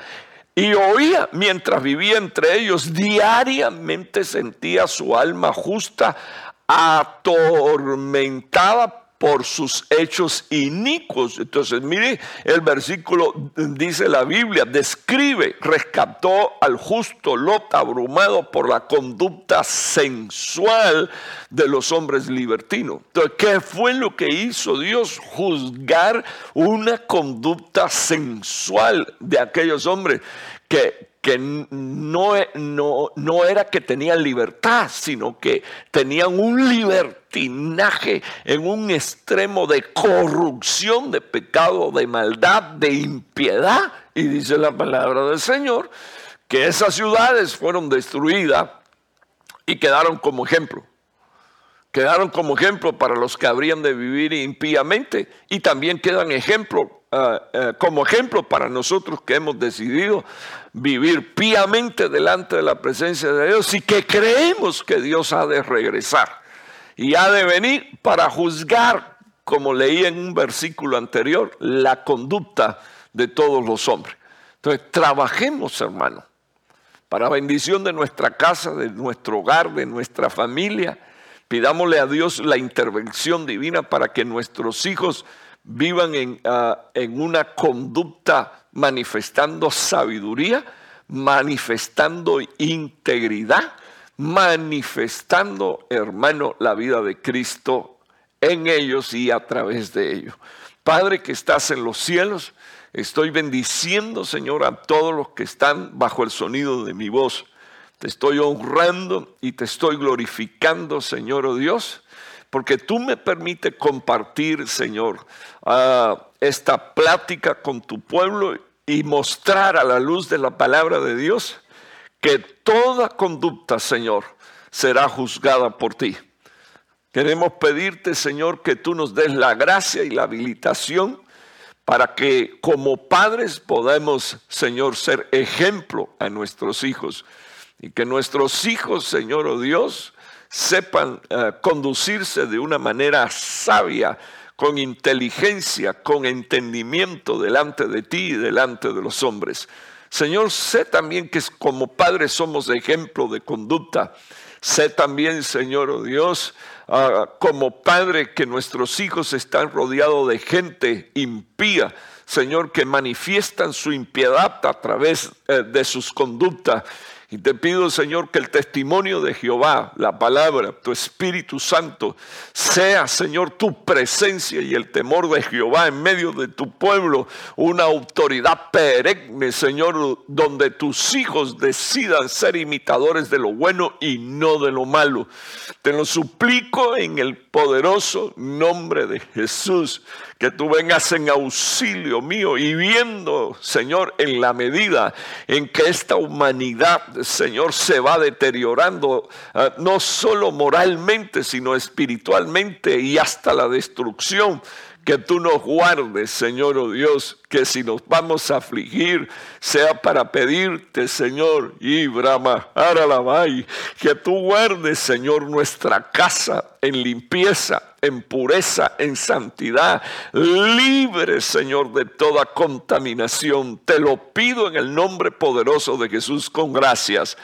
y oía mientras vivía entre ellos, diariamente sentía su alma justa atormentada por sus hechos inicuos. Entonces, mire, el versículo dice la Biblia, describe, rescató al justo Lot abrumado por la conducta sensual de los hombres libertinos. Entonces, ¿qué fue lo que hizo Dios? Juzgar una conducta sensual de aquellos hombres que que no, no, no, era que tenían libertad, sino que tenían un libertinaje en un extremo de corrupción, de pecado, de maldad, de impiedad. Y dice la palabra del Señor que esas ciudades fueron destruidas y quedaron como ejemplo. Quedaron como ejemplo para los que habrían de vivir impíamente y también quedan ejemplo Ah, eh, como ejemplo para nosotros que hemos decidido vivir piamente delante de la presencia de Dios y que creemos que Dios ha de regresar y ha de venir para juzgar, como leí en un versículo anterior, la conducta de todos los hombres. Entonces, trabajemos, hermano, para bendición de nuestra casa, de nuestro hogar, de nuestra familia. Pidámosle a Dios la intervención divina para que nuestros hijos vivan ah, en, una conducta manifestando sabiduría, manifestando integridad, manifestando, hermano, la vida de Cristo en ellos y a través de ellos. Padre que estás en los cielos, estoy bendiciendo, Señor, a todos los que están bajo el sonido de mi voz. Te estoy honrando y te estoy glorificando, Señor oh Dios porque tú me permites compartir, Señor, esta plática con tu pueblo y mostrar a la luz de la palabra de Dios que toda conducta, Señor, será juzgada por ti. Queremos pedirte, Señor, que tú nos des la gracia y la habilitación para que como padres podamos, Señor, ser ejemplo a nuestros hijos y que nuestros hijos, Señor o oh Dios, sepan eh, conducirse de una manera sabia, con inteligencia, con entendimiento delante de ti y delante de los hombres. Señor, sé también que como padres somos ejemplo de conducta. Sé también, Señor oh Dios, ah, como padre que nuestros hijos están rodeados de gente impía, Señor, que manifiestan su impiedad a través eh, de sus conductas. Y te pido, Señor, que el testimonio de Jehová, la palabra, tu Espíritu Santo, sea, Señor, tu presencia y el temor de Jehová en medio de tu pueblo, una autoridad perenne, Señor, donde tus hijos decidan ser imitadores de lo bueno y no de lo malo. Te lo suplico en el poderoso nombre de Jesús que tú vengas en auxilio mío y viendo, Señor, en la medida en que esta humanidad, Señor, se va deteriorando, eh, no solo moralmente, sino espiritualmente y hasta la destrucción que tú nos guardes, Señor oh Dios, que si nos vamos a afligir, sea para pedirte, Señor, y Brahma, que tú guardes, Señor, nuestra casa en limpieza, en pureza, en santidad, libre, Señor, de toda contaminación. Te lo pido en el nombre poderoso de Jesús con gracias.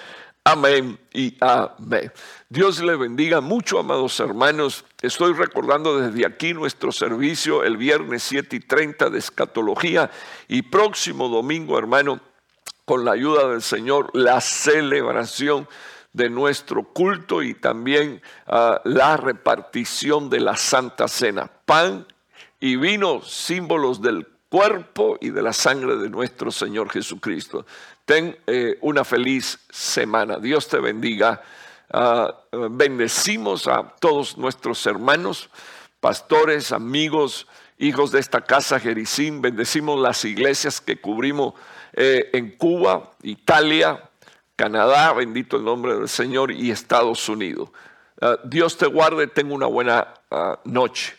Amén y amén. Dios le bendiga mucho, amados hermanos. Estoy recordando desde aquí nuestro servicio el viernes 7 y 30 de escatología y próximo domingo, hermano, con la ayuda del Señor, la celebración de nuestro culto y también ah, la repartición de la Santa Cena. Pan y vino, símbolos del cuerpo y de la sangre de nuestro Señor Jesucristo. Ten eh, una feliz semana. Dios te bendiga. Ah, bendecimos a todos nuestros hermanos, pastores, amigos, hijos de esta casa Jericín. Bendecimos las iglesias que cubrimos eh, en Cuba, Italia, Canadá, bendito el nombre del Señor, y Estados Unidos. Ah, Dios te guarde, tenga una buena ah, noche.